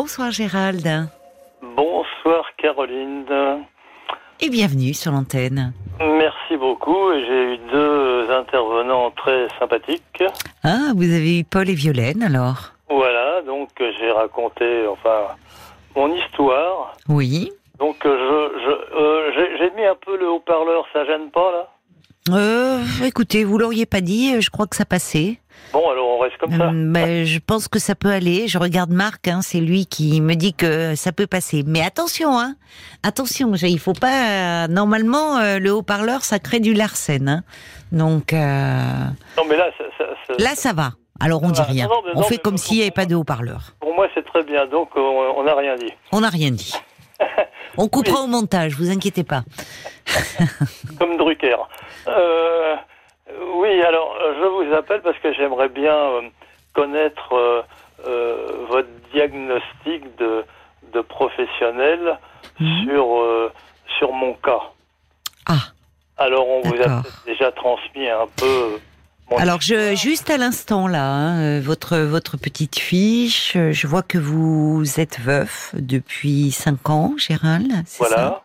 Bonsoir Gérald. Bonsoir Caroline. Et bienvenue sur l'antenne. Merci beaucoup. J'ai eu deux intervenants très sympathiques. Ah, vous avez eu Paul et Violaine alors? Voilà, donc j'ai raconté enfin mon histoire. Oui. Donc je, je euh, j'ai- j'ai mis un peu le haut-parleur, ça gêne pas là? Euh, écoutez, vous l'auriez pas dit, euh, je crois que ça passait. Bon alors on reste comme ça. Hum, ben, je pense que ça peut aller. Je regarde Marc, hein, c'est lui qui me dit que ça peut passer. Mais attention, hein, attention, il faut pas. euh, normalement, euh, le haut-parleur, ça crée du larcène. Hein. Donc euh, Non mais là, ça, ça- ça- là, ça va. Alors on dit rien. non, On non, fait comme s'il n'y avait pas de haut-parleur. pour moi c'est très bien. Donc on on n'a rien dit. On n'a rien dit. On coupera au montage, vous inquiétez pas. Comme Drucker. Euh, oui, alors je vous appelle parce que j'aimerais bien euh, connaître euh, euh, votre diagnostic de, de professionnel Mhm. sur, sur mon cas. Ah. Alors on vous a déjà transmis un peu. Alors, je, juste à l'instant là, hein, euh, votre votre petite fiche, euh, je vois que vous êtes veuf depuis cinq ans, Gérald. ça Voilà.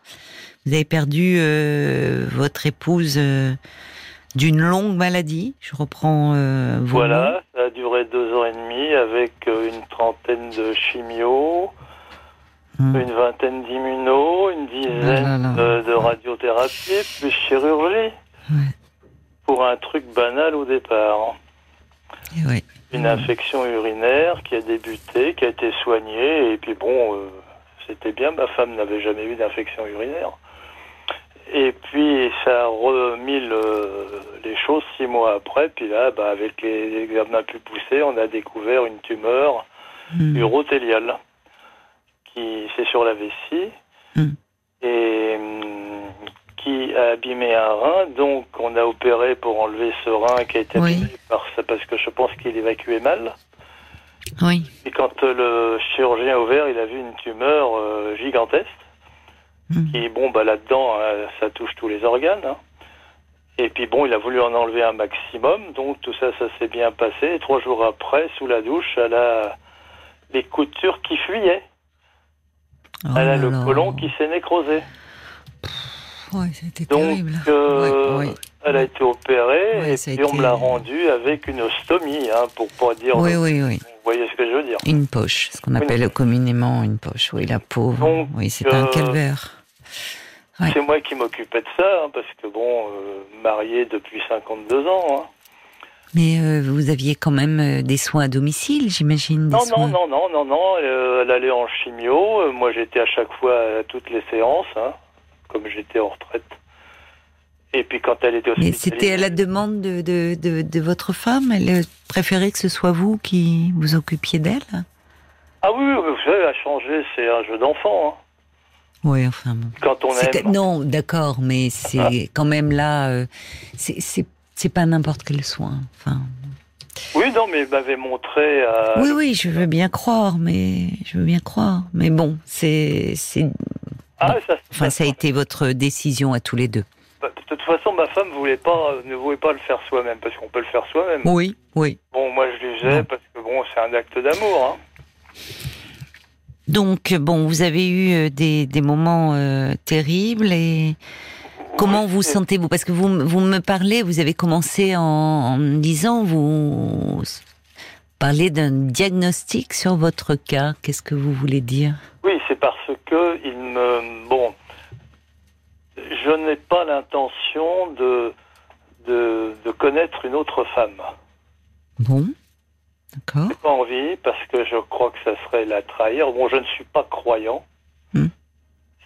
Vous avez perdu euh, votre épouse euh, d'une longue maladie. Je reprends euh, vos mots. Voilà, ça a duré deux ans et demi avec une trentaine de chimio, Hmm. une vingtaine d'immuno, une dizaine Ah là là. de, de radiothérapie, plus chirurgie. Ouais. Pour un truc banal au départ. Ouais. Une Hmm. infection urinaire qui a débuté, qui a été soignée, et puis bon, euh, c'était bien, ma femme n'avait jamais eu d'infection urinaire. Et puis ça a remis le- les choses six mois après, puis là, bah, avec les examens plus poussés, on a découvert une tumeur Hmm. urothéliale qui c'est sur la vessie Hmm. et hum, qui a abîmé un rein. Donc on a opéré pour enlever ce rein qui a été abîmé parce que je pense qu'il évacuait mal. Oui. Et quand euh, le chirurgien a ouvert, il a vu une tumeur euh, gigantesque. Hmm. Qui bon bah là-dedans euh, ça touche tous les organes. hein. Et puis bon, il a voulu en enlever un maximum, donc tout ça, ça s'est bien passé. Et trois jours après, sous la douche, elle a les coutures qui fuyaient. Oh Elle a le là. côlon qui s'est nécrosé. Ouais, c'était terrible. euh, Ouais, ouais. elle a été opérée Ouais, et on me l'a rendue avec une ostomie, hein, pour pas dire. Oui, oui, oui. Vous voyez ce que je veux dire Une poche, ce qu'on appelle communément une poche. Oui, la pauvre. Donc, oui, c'est un euh, calvaire. C'est moi qui m'occupais de ça, hein, parce que bon, euh, marié depuis 52 ans. hein. Mais euh, vous aviez quand même euh, des soins à domicile, j'imagine. Non, soins. non, non, non, non, non. euh, elle allait en chimio. euh, moi, j'étais à chaque fois à toutes les séances, hein, comme j'étais en retraite. Et puis quand elle était Mais hospitalisée. c'était à la demande de, de, de, de votre femme? Elle préférait que ce soit vous qui vous occupiez d'elle? Ah oui, vous savez, à changer, c'est un jeu d'enfant. hein. Oui, enfin bon. Quand on aime. Non, d'accord, mais c'est Ah. quand même là. euh, c'est- pas n'importe quel soin. Enfin, Oui, non, mais il m'avait montré. euh, oui, oui, je veux bien croire, mais je veux bien croire. Mais bon, c'est, Ah, ça, enfin, ça a été votre décision à tous les deux. Bah, De toute façon, ma femme voulait pas, ne voulait pas le faire soi-même, parce qu'on peut le faire soi-même. Oui, oui. Bon, moi, je lui faisais parce que bon, c'est un acte d'amour. Hein. Donc, bon, vous avez eu euh, des, des moments euh, terribles et comment vous sentez-vous? Parce que vous, vous me parlez, vous avez commencé en, en me disant, vous parlez d'un diagnostic sur votre cas. Qu'est-ce que vous voulez dire? Oui, c'est parce que il me, bon, je n'ai pas l'intention de, de de connaître une autre femme. Bon, d'accord. J'ai pas envie parce que je crois que ça serait la trahir. Bon, je ne suis pas croyant. Hmm.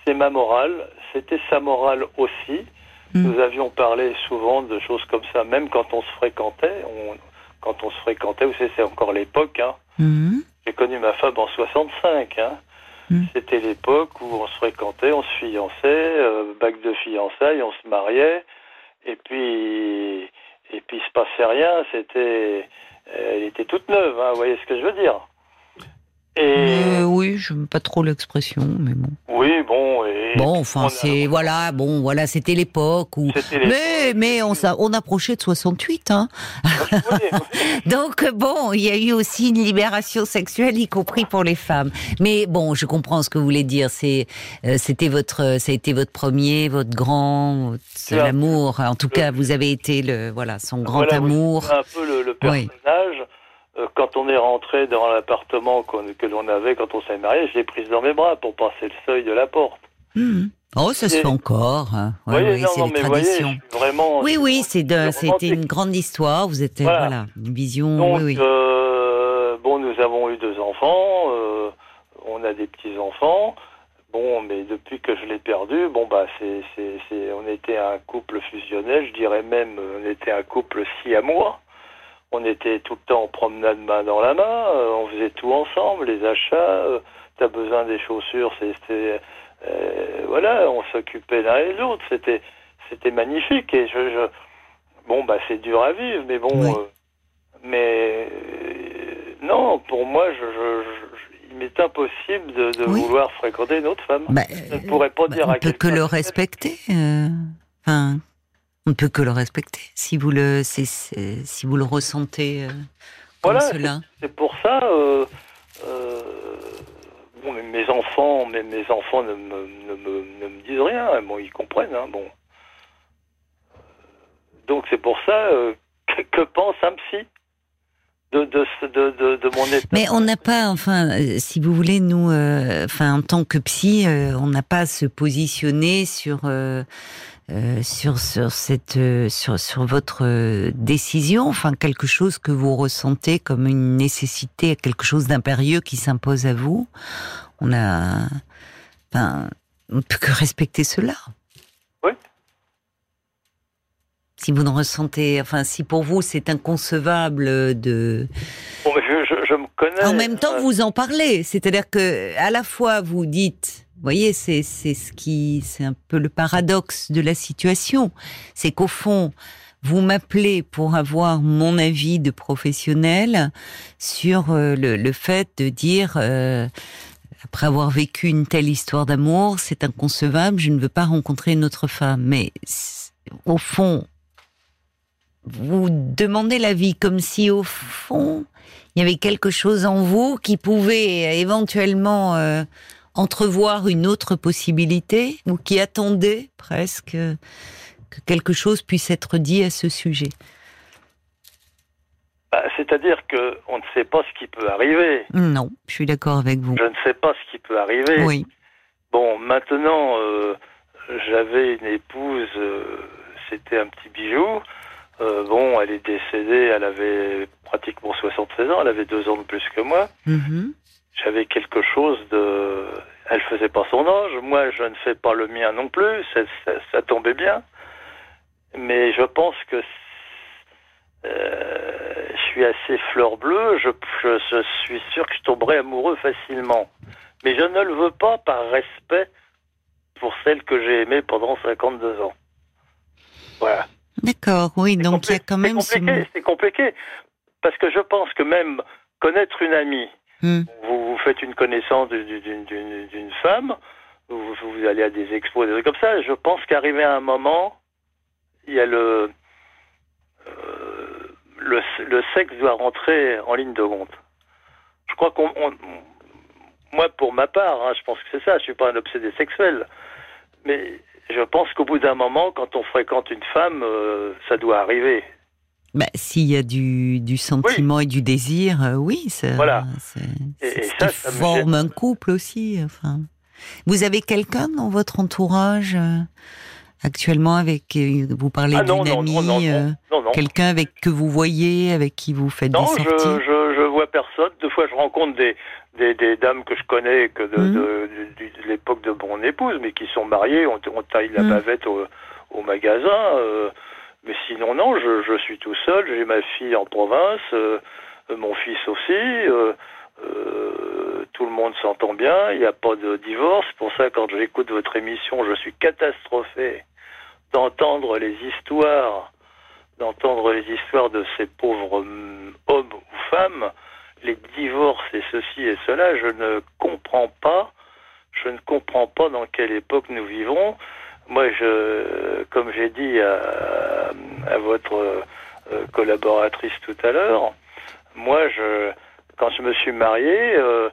C'est ma morale. C'était sa morale aussi. Hmm. Nous avions parlé souvent de choses comme ça, même quand on se fréquentait. On, quand on se fréquentait, vous savez, c'est encore l'époque. Hein. Mhm. J'ai connu ma femme en 65. Hein. Hmm. C'était l'époque où on se fréquentait, on se fiançait, euh, bac de fiançailles, on se mariait, et puis et puis il se passait rien. C'était, elle était toute neuve, hein, vous voyez ce que je veux dire. Et Euh, oui, je n'aime pas trop l'expression, mais bon. oui, bon, et Bon, enfin, c'est voilà, bon, voilà, c'était l'époque où. Mais mais on on approchait de 68, hein. Donc bon, il y a eu aussi une libération sexuelle, y compris pour les femmes. Mais bon, je comprends ce que vous voulez dire. C'est euh, c'était votre, ça a été votre premier, votre grand, l'amour. En tout cas, vous avez été le voilà son grand amour. un peu le, personnage. Euh, quand on est rentré dans l'appartement que l'on avait quand on s'est marié, je l'ai prise dans mes bras pour passer le seuil de la porte. Hmm. Oh, ça se fait encore. Hein. oui, c'est les traditions. vraiment, oui, oui, c'était une grande histoire. Vous êtes voilà, une vision. Donc, oui, euh, bon, nous avons eu deux enfants. Euh, on a des petits enfants. Bon, mais depuis que je l'ai perdu, bon bah c'est, c'est, on était un couple fusionnel. Je dirais même, on était un couple si à moi on était tout le temps en promenade main dans la main, euh, on faisait tout ensemble, les achats, euh, t'as besoin des chaussures, c'était euh, voilà, on s'occupait l'un et l'autre, c'était c'était magnifique et je, je, bon bah c'est dur à vivre, mais bon, mais non, pour moi, je, je, il m'est impossible de, de vouloir fréquenter une autre femme. Bah, je ne pourrais pas bah, dire on à peut que le respecter. Enfin, on ne peut que le respecter si vous le, si vous le ressentez euh, voilà, cela. C'est pour ça. Euh, euh, bon, mes enfants, mes, mes enfants ne me, ne, me, ne me, disent rien. Bon, ils comprennent. Hein, bon. Donc c'est pour ça que, que, pense un psy de, de, de, de, mon état. Mais on n'a pas, enfin, si vous voulez, nous, enfin, en tant que psy, on n'a pas à se positionner sur euh, sur sur cette euh, sur sur votre euh, décision, enfin quelque chose que vous ressentez comme une nécessité, quelque chose d'impérieux qui s'impose à vous? On a, enfin, on ne peut que respecter cela. Oui. Si vous ne ressentez, enfin, si pour vous c'est inconcevable de. Bon, mais je, je, me connais. En même temps, vous en parlez, c'est-à-dire que à la fois vous dites vous voyez, c'est ce qui, c'est un peu le paradoxe de la situation. C'est qu'au fond, vous m'appelez pour avoir mon avis de professionnel sur euh, le, fait de dire, euh, après avoir vécu une telle histoire d'amour, c'est inconcevable, je ne veux pas rencontrer une autre femme. Mais au fond, vous demandez l'avis comme si au fond, il y avait quelque chose en vous qui pouvait éventuellement euh, entrevoir une autre possibilité ou qui attendait presque que quelque chose puisse être dit à ce sujet bah, C'est-à-dire qu'on ne sait pas ce qui peut arriver. Non, je suis d'accord avec vous. Je ne sais pas ce qui peut arriver. Oui. Bon, maintenant, euh, j'avais une épouse, euh, c'était un petit bijou. Euh, bon, elle est décédée, elle avait pratiquement 76 ans, elle avait deux ans de plus que moi. Mm-hmm j'avais quelque chose de. Elle faisait pas son âge, moi je ne fais pas le mien non plus, ça, ça, tombait bien. Mais je pense que euh, je suis assez fleur bleue, je, je, suis sûr que je tomberai amoureux facilement. Mais je ne le veux pas par respect pour celle que j'ai aimée pendant 52 ans. Voilà. D'accord, oui, donc il y a quand même... C'est compliqué, c'est compliqué, parce que je pense que même connaître une amie, Hmm. Vous, vous, faites une connaissance d'une femme, vous, allez à des expos, des trucs comme ça. Je pense qu'arrivé à un moment, il y a le, euh, le, sexe doit rentrer en ligne de compte. Je crois qu'on, moi pour ma part, hein, je pense que c'est ça. Je suis pas un obsédé sexuel, mais je pense qu'au bout d'un moment, quand on fréquente une femme, euh, ça doit arriver. Bah, S'il y a du, du sentiment et du désir, euh, oui, ça, voilà. ça, forme un couple aussi. Enfin, vous avez quelqu'un dans votre entourage euh, actuellement avec euh, vous parlez ah, d'une amie, quelqu'un avec que vous voyez, avec qui vous faites des sorties. Non, je, je, vois personne. Deux fois, je rencontre des, des, des dames que je connais que de, mmh. de, l'époque de mon épouse, mais qui sont mariées. On, on taille la mmh. bavette au, au magasin. Mais sinon, non, je, suis tout seul. J'ai ma fille en province, euh, mon fils aussi. Euh, euh, tout le monde s'entend bien. Il n'y a pas de divorce. Pour ça, quand j'écoute votre émission, je suis catastrophé d'entendre les histoires, d'entendre les histoires de ces pauvres hommes ou femmes, les divorces et ceci et cela. Je ne comprends pas. je ne comprends pas dans quelle époque nous vivons. Moi, je, comme j'ai dit à, à votre euh, collaboratrice tout à l'heure, moi, je, quand je me suis marié, euh,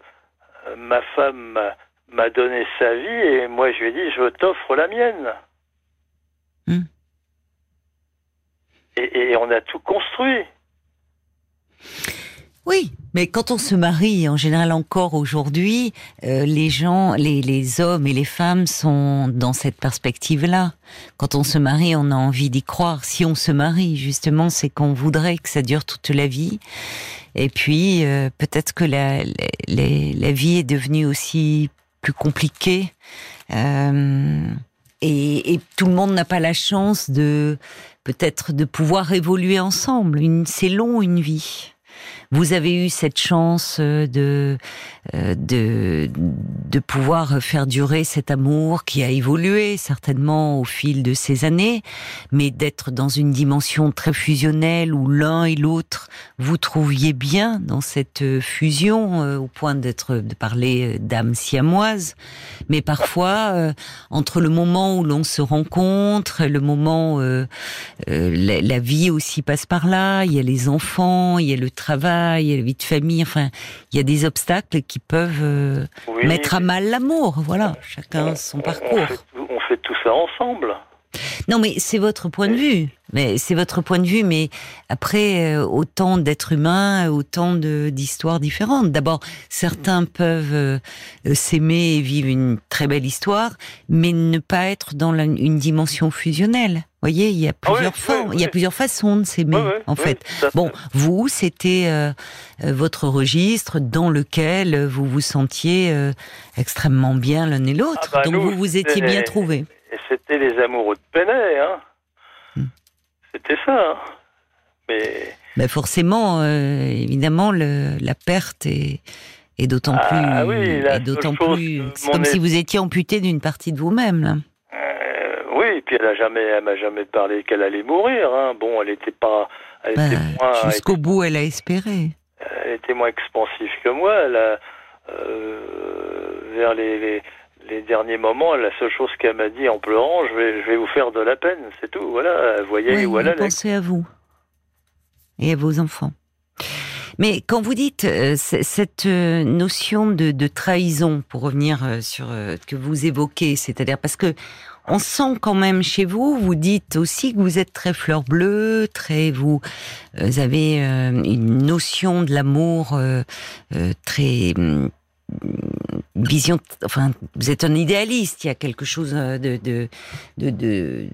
ma femme m'a donné sa vie et moi, je lui ai dit, je t'offre la mienne. Hmm. Et, et on a tout construit. Oui, mais quand on se marie, en général encore aujourd'hui, euh, les gens, les, les hommes et les femmes sont dans cette perspective-là. Quand on se marie, on a envie d'y croire. Si on se marie, justement, c'est qu'on voudrait que ça dure toute la vie. Et puis, euh, peut-être que la, la, la, vie est devenue aussi plus compliquée. Euh, et, et, tout le monde n'a pas la chance de peut-être de pouvoir évoluer ensemble. C'est long une vie. Vous avez eu cette chance euh, de, euh, de, de pouvoir faire durer cet amour qui a évolué certainement au fil de ces années, mais d'être dans une dimension très fusionnelle où l'un et l'autre vous trouviez bien dans cette euh, fusion au point d'être de parler d'âme siamoise. Mais parfois, entre le moment où l'on se rencontre, le moment la, la vie aussi passe par là. Il y a les enfants, il y a le travail il y a la vie de famille, enfin, il y a des obstacles qui peuvent euh, oui, mettre à mal l'amour. Voilà, chacun on, son parcours. On fait, on fait, tout, ça ensemble. Non, mais c'est votre point de vue. Mais c'est votre point de vue. Mais après, euh, autant d'êtres humains, autant d'histoires différentes. D'abord, certains peuvent euh, s'aimer et vivre une très belle histoire, mais ne pas être dans la, une dimension fusionnelle voyez, il y a plusieurs oui, formes, il y a plusieurs façons de s'aimer, en fait. Bon, vous, c'était euh, votre registre dans lequel vous vous sentiez euh, extrêmement bien l'un et l'autre, ah bah donc nous, vous vous étiez bien trouvés. Et c'était les amoureux de Penet, hein. Hmm. C'était ça. Hein. Mais... Ben forcément, euh, évidemment, le, la perte est, est d'autant ah, plus, oui, est d'autant plus, c'est comme si vous étiez amputé d'une partie de vous-même. Là. Oui, puis elle a jamais, elle m'a jamais parlé qu'elle allait mourir. Hein. Bon, elle était pas, était moins. Jusqu'au bout, elle a espéré. Elle était moins expansive que moi. Elle a, euh, vers les, les, les, derniers moments, la seule chose qu'elle m'a dit en pleurant, je vais, je vais vous faire de la peine, c'est tout. Voilà, voyez oui, elle Pensez à vous et à vos enfants. Mais quand vous dites euh, cette notion de, de, trahison, pour revenir euh, sur euh, que vous évoquez, c'est-à-dire parce que on sent quand même chez vous, vous dites aussi que vous êtes très fleur bleue, très vous, vous avez une notion de l'amour très vision, enfin, vous êtes un idéaliste. Il y a quelque chose de, de, de, de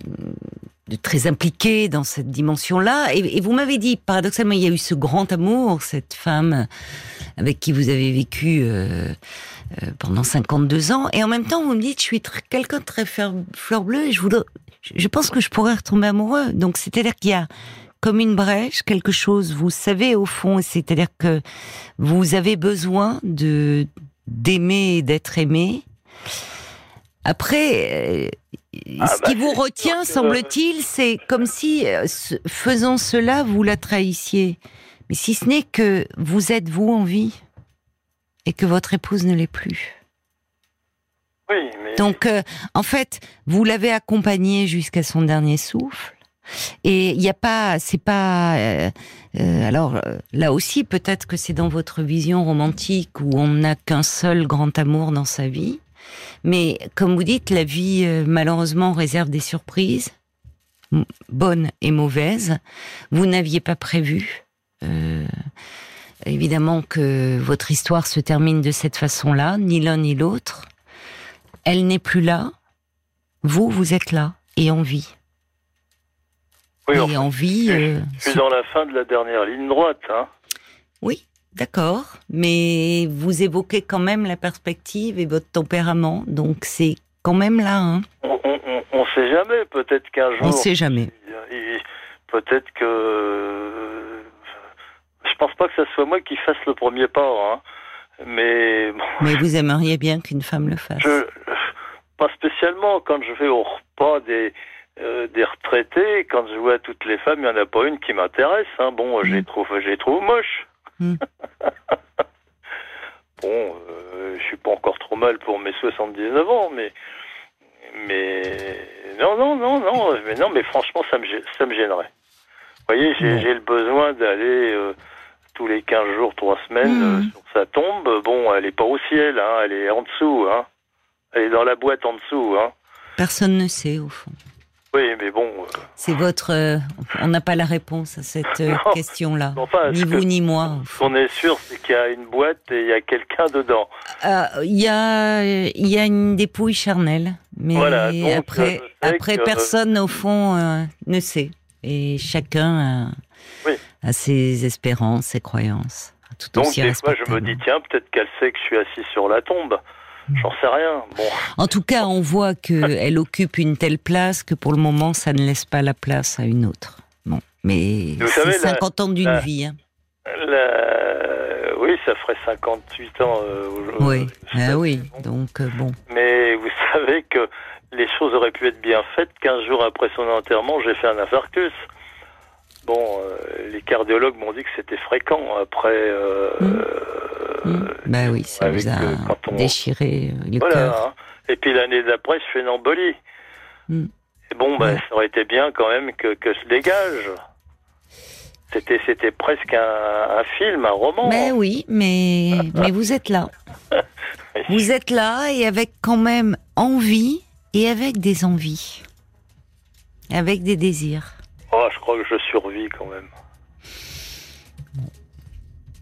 de très impliqué dans cette dimension-là. Et, vous m'avez dit, paradoxalement, il y a eu ce grand amour, cette femme avec qui vous avez vécu euh, euh, pendant 52 ans. Et en même temps, vous me dites, je suis quelqu'un de très fleur bleue et je, voudrais, je pense que je pourrais retomber amoureux. Donc, c'est-à-dire qu'il y a comme une brèche, quelque chose, vous savez au fond, c'est-à-dire que vous avez besoin de d'aimer et d'être aimé. Après, ah ce bah qui vous retient, semble-t-il, c'est comme si, euh, faisant cela, vous la trahissiez. Mais si ce n'est que vous êtes vous en vie et que votre épouse ne l'est plus. Oui, mais... Donc, euh, en fait, vous l'avez accompagnée jusqu'à son dernier souffle. Et il n'y a pas, c'est pas. Euh, euh, alors là aussi, peut-être que c'est dans votre vision romantique où on n'a qu'un seul grand amour dans sa vie. Mais comme vous dites, la vie euh, malheureusement réserve des surprises, bonnes et mauvaises. Vous n'aviez pas prévu. Euh, évidemment que votre histoire se termine de cette façon-là, ni l'un ni l'autre. Elle n'est plus là. Vous, vous êtes là et en vie. Oui, et enfin, en vie. Je, euh, je suis dans la fin de la dernière ligne droite. Hein. Oui, D'accord, mais vous évoquez quand même la perspective et votre tempérament, donc c'est quand même là. Hein. On, on, sait jamais, peut-être qu'un jour. On sait jamais. Peut-être que. Je pense pas que ce soit moi qui fasse le premier pas, hein. mais. Mais vous aimeriez bien qu'une femme le fasse. Je, pas spécialement. Quand je vais au repas des. Euh, des retraités, quand je vois toutes les femmes, il n'y en a pas une qui m'intéresse. Hein. Bon, mmh. je les trouve, je les trouve moches. Bon, euh, je suis pas encore trop mal pour mes 79 ans, mais mais non, non, non, non, mais non, mais franchement, ça me ça me gênerait. Vous voyez, j'ai le besoin d'aller euh, tous les 15 jours, 3 semaines mmh. sur sa tombe. Bon, elle est pas au ciel, hein, elle est en dessous, hein. Elle est dans la boîte en dessous, hein. Personne ne sait au fond. Oui, mais bon. Euh, c'est votre. Euh, on n'a pas la réponse à cette euh, question-là. ni vous ni moi. Ce qu'on est sûr, c'est qu'il y a une boîte et il y a quelqu'un dedans. Il y a, il y a une dépouille charnelle, mais après, après personne au fond ne sait. Et chacun a, ses espérances, ses croyances. Tout donc des fois, je me dis tiens, peut-être qu'elle sait que je suis assis sur la tombe. J'en sais rien. Bon. En tout cas, on voit qu'elle occupe une telle place que pour le moment, ça ne laisse pas la place à une autre. Bon, mais c'est 50 ans d'une vie. Hein. Oui, ça ferait 58 ans euh, Oui, ah oui, donc euh, bon. Mais vous savez que les choses auraient pu être bien faites. 15 jours après son enterrement, j'ai fait un infarctus. Bon, euh, les cardiologues m'ont dit que c'était fréquent. Après, mmh. Mmh. Ben oui, ça vous a déchiré le cœur. Hein. Et puis l'année d'après, je fais une embolie. Mmh. Et bon, ben, ça aurait été bien quand même que, que je dégage. C'était, c'était presque un, film, un roman. Mais oui, mais, mais vous êtes là. vous êtes là et avec quand même envie et avec des envies. Avec des désirs. Oh, je crois que je survis quand même.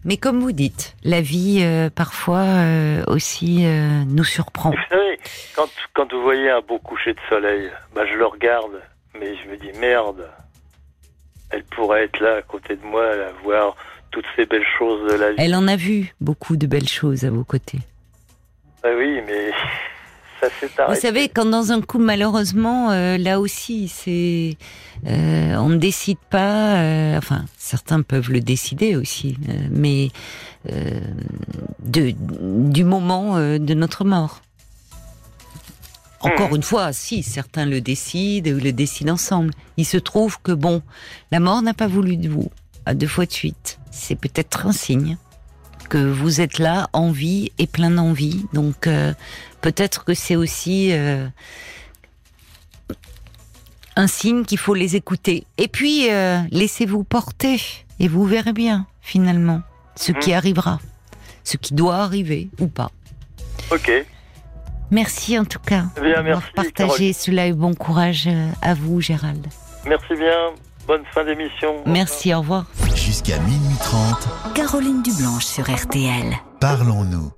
Mais comme vous dites, la vie euh, parfois euh, aussi euh, nous surprend. Vous savez, quand, quand vous voyez un beau coucher de soleil, bah, je le regarde, mais je me dis merde, elle pourrait être là à côté de moi, à voir toutes ces belles choses de la vie. Elle en a vu beaucoup de belles choses à vos côtés. Bah oui, mais vous savez, quand dans un coup, malheureusement, euh, là aussi, c'est, euh, on ne décide pas. Euh, enfin, certains peuvent le décider aussi, mais de, du moment de notre mort. Encore hmm. une fois, si certains le décident ou le décident ensemble, il se trouve que bon, la mort n'a pas voulu de vous à deux fois de suite. C'est peut-être un signe que vous êtes là en vie et plein d'envie. Donc euh, peut-être que c'est aussi euh, un signe qu'il faut les écouter. Et puis euh, laissez-vous porter et vous verrez bien finalement ce qui mhm. arrivera, ce qui doit arriver ou pas. Ok. Merci en tout cas bien, merci, partager cela et bon courage à vous Gérald. Merci bien. Bonne fin d'émission. Merci, au revoir. Jusqu'à minuit 30. Caroline Dublanche sur RTL. Parlons-nous.